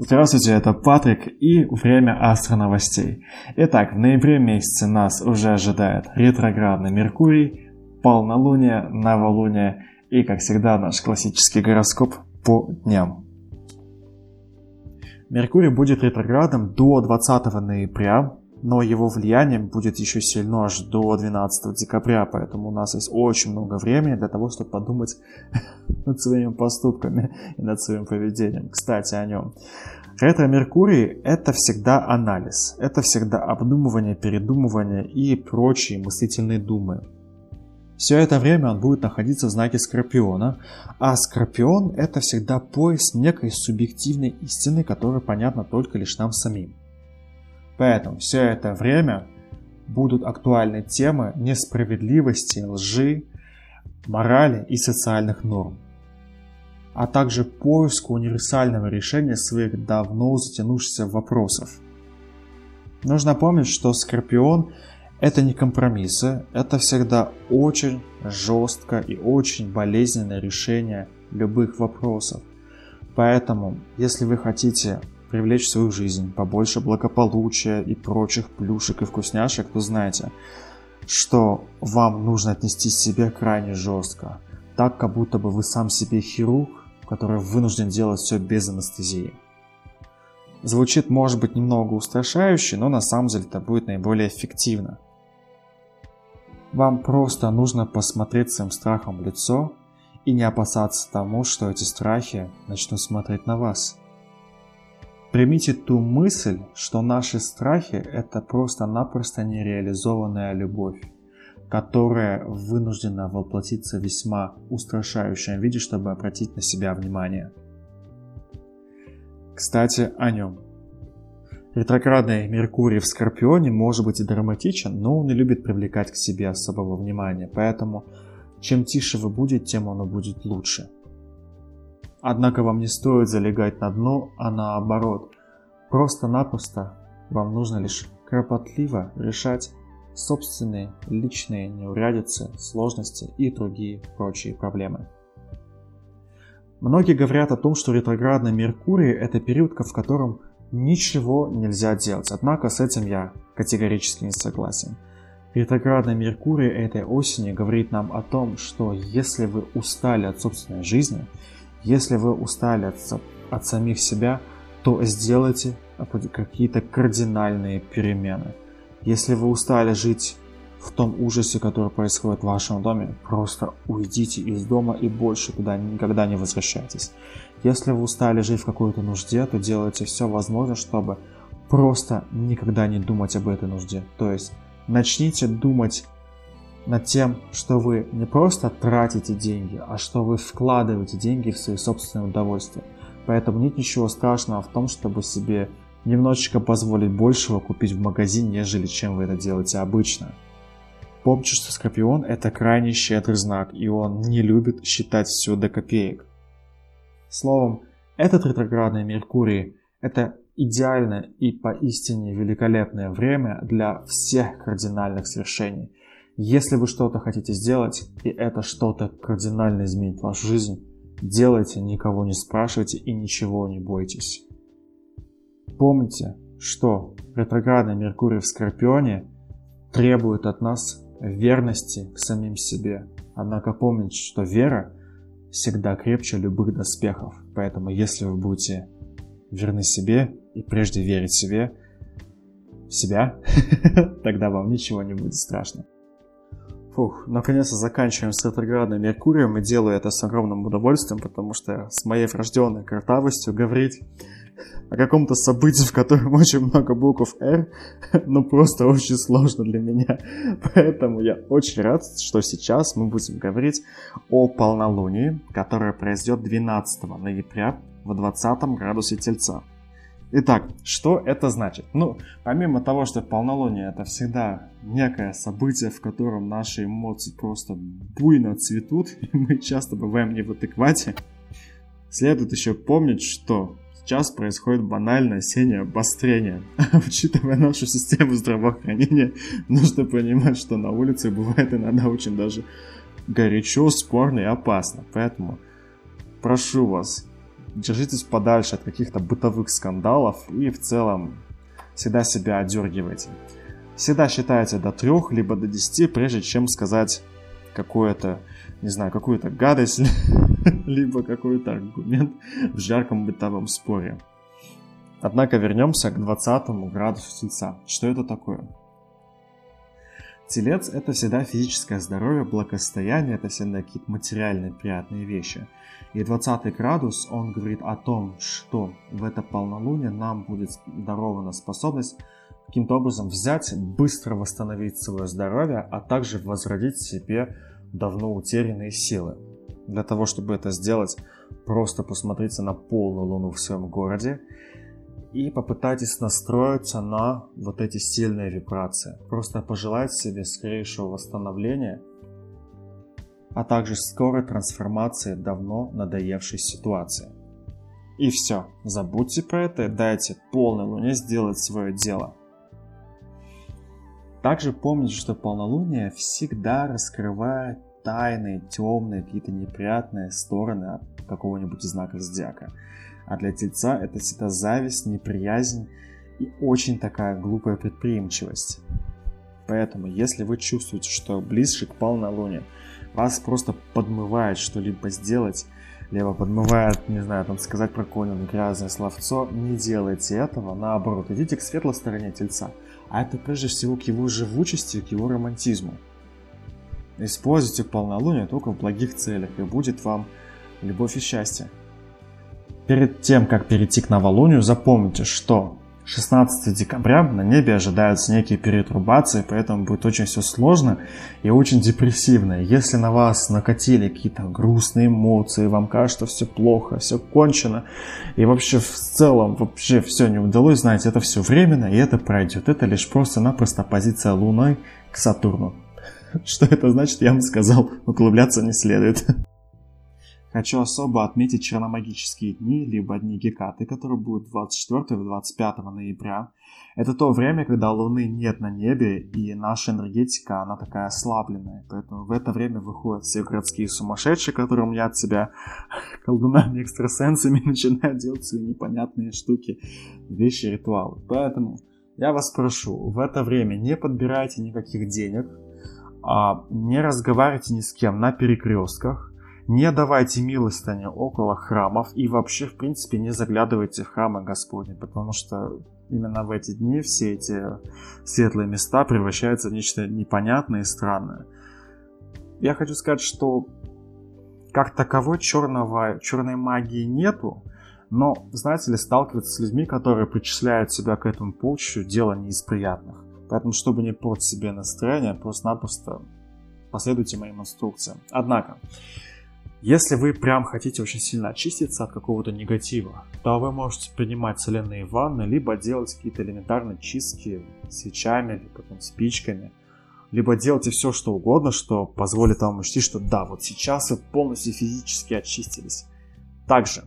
Здравствуйте, это Патрик и время астроновостей. Итак, в ноябре месяце нас уже ожидает ретроградный Меркурий, полнолуние, новолуние и, как всегда, наш классический гороскоп по дням. Меркурий будет ретроградом до 20 ноября, но его влияние будет еще сильно аж до 12 декабря, поэтому у нас есть очень много времени для того, чтобы подумать над своими поступками и над своим поведением. Кстати, о нем. Ретро-Меркурий – это всегда анализ, это всегда обдумывание, передумывание и прочие мыслительные думы. Все это время он будет находиться в знаке Скорпиона, а Скорпион – это всегда поиск некой субъективной истины, которая понятна только лишь нам самим. Поэтому все это время будут актуальны темы несправедливости, лжи, морали и социальных норм, а также поиску универсального решения своих давно затянувшихся вопросов. Нужно помнить, что Скорпион – это не компромиссы, это всегда очень жестко и очень болезненное решение любых вопросов. Поэтому, если вы хотите привлечь в свою жизнь побольше благополучия и прочих плюшек и вкусняшек, то знаете, что вам нужно отнести себя крайне жестко, так как будто бы вы сам себе хирург, который вынужден делать все без анестезии. Звучит, может быть, немного устрашающе, но на самом деле это будет наиболее эффективно. Вам просто нужно посмотреть своим страхом в лицо и не опасаться тому, что эти страхи начнут смотреть на вас – Примите ту мысль, что наши страхи – это просто-напросто нереализованная любовь, которая вынуждена воплотиться в весьма устрашающем виде, чтобы обратить на себя внимание. Кстати, о нем. Ретроградный Меркурий в Скорпионе может быть и драматичен, но он не любит привлекать к себе особого внимания, поэтому чем тише вы будете, тем оно будет лучше – Однако вам не стоит залегать на дно, а наоборот. Просто-напросто вам нужно лишь кропотливо решать собственные личные неурядицы, сложности и другие прочие проблемы. Многие говорят о том, что ретроградный Меркурий – это период, в котором ничего нельзя делать. Однако с этим я категорически не согласен. Ретроградный Меркурий этой осени говорит нам о том, что если вы устали от собственной жизни – если вы устали от, от самих себя, то сделайте какие-то кардинальные перемены. Если вы устали жить в том ужасе, который происходит в вашем доме, просто уйдите из дома и больше туда никогда не возвращайтесь. Если вы устали жить в какой-то нужде, то делайте все возможное, чтобы просто никогда не думать об этой нужде. То есть начните думать над тем, что вы не просто тратите деньги, а что вы вкладываете деньги в свои собственные удовольствия. Поэтому нет ничего страшного в том, чтобы себе немножечко позволить большего купить в магазине, нежели чем вы это делаете обычно. Помните, что Скорпион это крайне щедрый знак, и он не любит считать все до копеек. Словом, этот ретроградный Меркурий – это идеальное и поистине великолепное время для всех кардинальных свершений. Если вы что-то хотите сделать, и это что-то кардинально изменит вашу жизнь, делайте, никого не спрашивайте и ничего не бойтесь. Помните, что ретроградный Меркурий в Скорпионе требует от нас верности к самим себе. Однако помните, что вера всегда крепче любых доспехов. Поэтому если вы будете верны себе и прежде верить себе, в себя, тогда вам ничего не будет страшно. Фух, наконец-то заканчиваем с ретроградным Меркурием и делаю это с огромным удовольствием, потому что с моей врожденной картавостью говорить о каком-то событии, в котором очень много букв R, ну просто очень сложно для меня. Поэтому я очень рад, что сейчас мы будем говорить о полнолунии, которое произойдет 12 ноября в 20 градусе Тельца. Итак, что это значит? Ну, помимо того, что полнолуние это всегда некое событие, в котором наши эмоции просто буйно цветут, и мы часто бываем не в адеквате, следует еще помнить, что сейчас происходит банальное осеннее обострение. учитывая нашу систему здравоохранения, нужно понимать, что на улице бывает иногда очень даже горячо, спорно и опасно. Поэтому прошу вас, держитесь подальше от каких-то бытовых скандалов и в целом всегда себя отдергивайте. Всегда считайте до трех, либо до десяти, прежде чем сказать какое-то, не знаю, какую-то гадость, либо какой-то аргумент в жарком бытовом споре. Однако вернемся к 20 градусу Тельца. Что это такое? Телец – это всегда физическое здоровье, благосостояние, это всегда какие-то материальные приятные вещи. И 20 градус, он говорит о том, что в это полнолуние нам будет дарована способность каким-то образом взять, быстро восстановить свое здоровье, а также возродить себе давно утерянные силы. Для того, чтобы это сделать, просто посмотрите на полную луну в своем городе и попытайтесь настроиться на вот эти сильные вибрации. Просто пожелайте себе скорейшего восстановления, а также скорой трансформации давно надоевшей ситуации. И все, забудьте про это и дайте полной луне сделать свое дело. Также помните, что полнолуние всегда раскрывает тайные, темные, какие-то неприятные стороны какого-нибудь знака зодиака. А для тельца это всегда зависть, неприязнь и очень такая глупая предприимчивость. Поэтому, если вы чувствуете, что ближе к полнолунию вас просто подмывает что-либо сделать, либо подмывает, не знаю, там сказать про какое-нибудь грязное словцо, не делайте этого, наоборот, идите к светлой стороне тельца. А это прежде всего к его живучести, к его романтизму. Используйте полнолуние только в благих целях, и будет вам любовь и счастье. Перед тем, как перейти к новолунию, запомните, что 16 декабря на небе ожидаются некие перетрубации, поэтому будет очень все сложно и очень депрессивно. Если на вас накатили какие-то грустные эмоции, вам кажется все плохо, все кончено, и вообще в целом вообще все не удалось, знаете, это все временно, и это пройдет. Это лишь просто-напросто позиция Луны к Сатурну. Что это значит, я вам сказал, углубляться не следует. Хочу особо отметить черномагические дни, либо дни Гекаты, которые будут 24 и 25 ноября. Это то время, когда Луны нет на небе, и наша энергетика, она такая ослабленная. Поэтому в это время выходят все городские сумасшедшие, которые мнят себя колдунами, экстрасенсами, начинают делать свои непонятные штуки, вещи, ритуалы. Поэтому я вас прошу, в это время не подбирайте никаких денег, а не разговаривайте ни с кем на перекрестках, не давайте милостыни около храмов и вообще, в принципе, не заглядывайте в храмы Господни, потому что именно в эти дни все эти светлые места превращаются в нечто непонятное и странное. Я хочу сказать, что как таковой черного, черной магии нету, но, знаете ли, сталкиваться с людьми, которые причисляют себя к этому полчищу, дело не из приятных. Поэтому, чтобы не портить себе настроение, просто-напросто последуйте моим инструкциям. Однако, если вы прям хотите очень сильно очиститься от какого-то негатива, то вы можете принимать соляные ванны, либо делать какие-то элементарные чистки свечами, либо там, спичками, либо делайте все, что угодно, что позволит вам ощутить, что да, вот сейчас вы полностью физически очистились. Также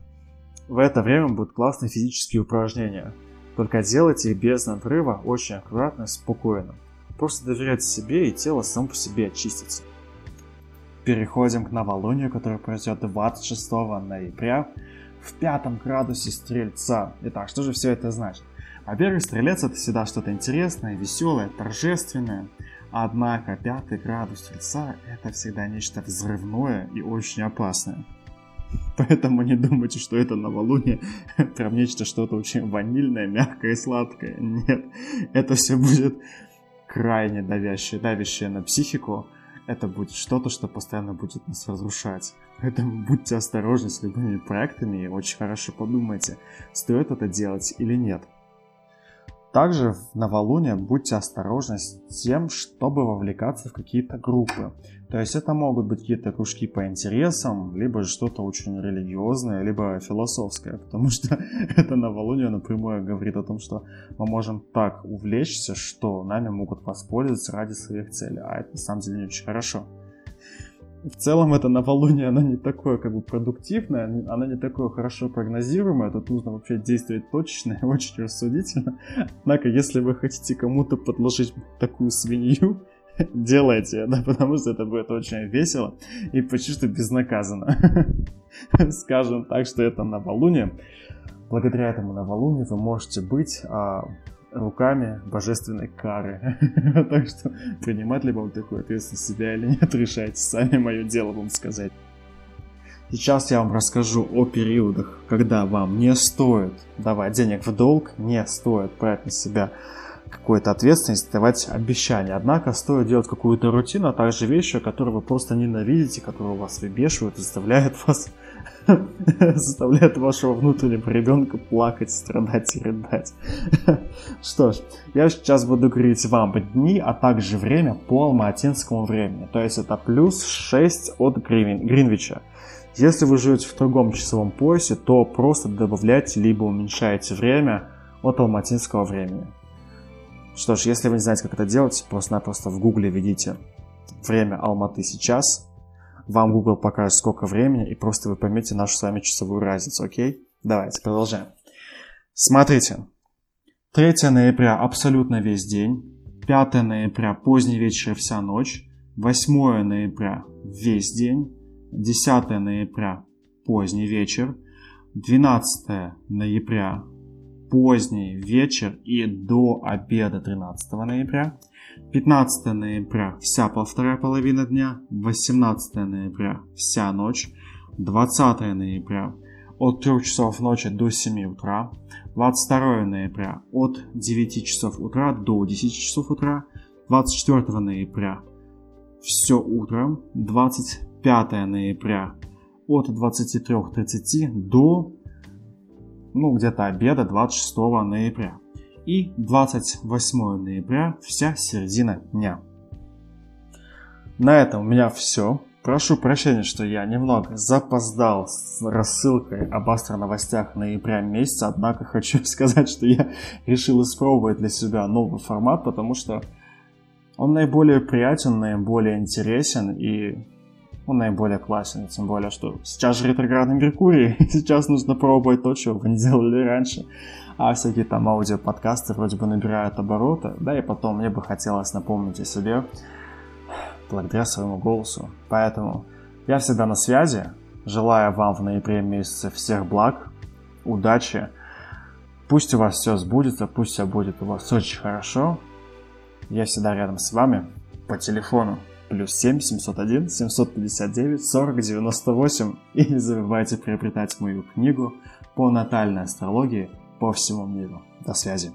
в это время будут классные физические упражнения. Только делайте их без надрыва, очень аккуратно спокойно. Просто доверяйте себе, и тело само по себе очистится переходим к новолунию, которое произойдет 26 ноября в пятом градусе Стрельца. Итак, что же все это значит? Во-первых, Стрелец это всегда что-то интересное, веселое, торжественное. Однако пятый градус Стрельца это всегда нечто взрывное и очень опасное. Поэтому не думайте, что это новолуние прям нечто что-то очень ванильное, мягкое и сладкое. Нет, это все будет крайне давящее, давящее на психику, это будет что-то, что постоянно будет нас разрушать. Поэтому будьте осторожны с любыми проектами и очень хорошо подумайте, стоит это делать или нет. Также в новолуние будьте осторожны с тем, чтобы вовлекаться в какие-то группы. То есть это могут быть какие-то кружки по интересам, либо что-то очень религиозное, либо философское, потому что это новолуние напрямую говорит о том, что мы можем так увлечься, что нами могут воспользоваться ради своих целей, а это на самом деле не очень хорошо в целом это новолуние, оно не такое как бы продуктивное, оно не такое хорошо прогнозируемое, тут нужно вообще действовать точно и очень рассудительно. Однако, если вы хотите кому-то подложить такую свинью, делайте это, потому что это будет очень весело и почти что безнаказанно. Скажем так, что это новолуние. Благодаря этому новолунию вы можете быть а, руками божественной кары. так что принимать ли вам такую ответственность себя или нет, решайте сами, мое дело вам сказать. Сейчас я вам расскажу о периодах, когда вам не стоит давать денег в долг, не стоит брать на себя какую-то ответственность, давать обещания. Однако стоит делать какую-то рутину, а также вещи, которые вы просто ненавидите, которые вас выбешивают и заставляют вас заставляет вашего внутреннего ребенка плакать, страдать и рыдать. Что ж, я сейчас буду говорить вам дни, а также время по алматинскому времени. То есть это плюс 6 от Гринвича. Если вы живете в другом часовом поясе, то просто добавляйте либо уменьшайте время от алматинского времени. Что ж, если вы не знаете, как это делать, просто-напросто в гугле введите время Алматы сейчас, вам Google покажет, сколько времени, и просто вы поймете нашу с вами часовую разницу, окей? Давайте, продолжаем. Смотрите. 3 ноября абсолютно весь день, 5 ноября поздний вечер вся ночь, 8 ноября весь день, 10 ноября поздний вечер, 12 ноября поздний вечер и до обеда 13 ноября, 15 ноября вся вторая половина дня, 18 ноября вся ночь, 20 ноября от 3 часов ночи до 7 утра, 22 ноября от 9 часов утра до 10 часов утра, 24 ноября. Все утром, 25 ноября от 23.30 до ну, где-то обеда 26 ноября и 28 ноября вся середина дня. На этом у меня все. Прошу прощения, что я немного запоздал с рассылкой об астроновостях ноября месяца, однако хочу сказать, что я решил испробовать для себя новый формат, потому что он наиболее приятен, наиболее интересен и он наиболее классен, тем более, что сейчас же ретроградный Меркурий, сейчас нужно пробовать то, чего вы не делали раньше а всякие там аудиоподкасты вроде бы набирают обороты, да, и потом мне бы хотелось напомнить о себе благодаря своему голосу. Поэтому я всегда на связи, желаю вам в ноябре месяце всех благ, удачи, пусть у вас все сбудется, пусть все будет у вас очень хорошо, я всегда рядом с вами по телефону. Плюс 7 701 759 40 98 и не забывайте приобретать мою книгу по натальной астрологии по всему миру. До связи.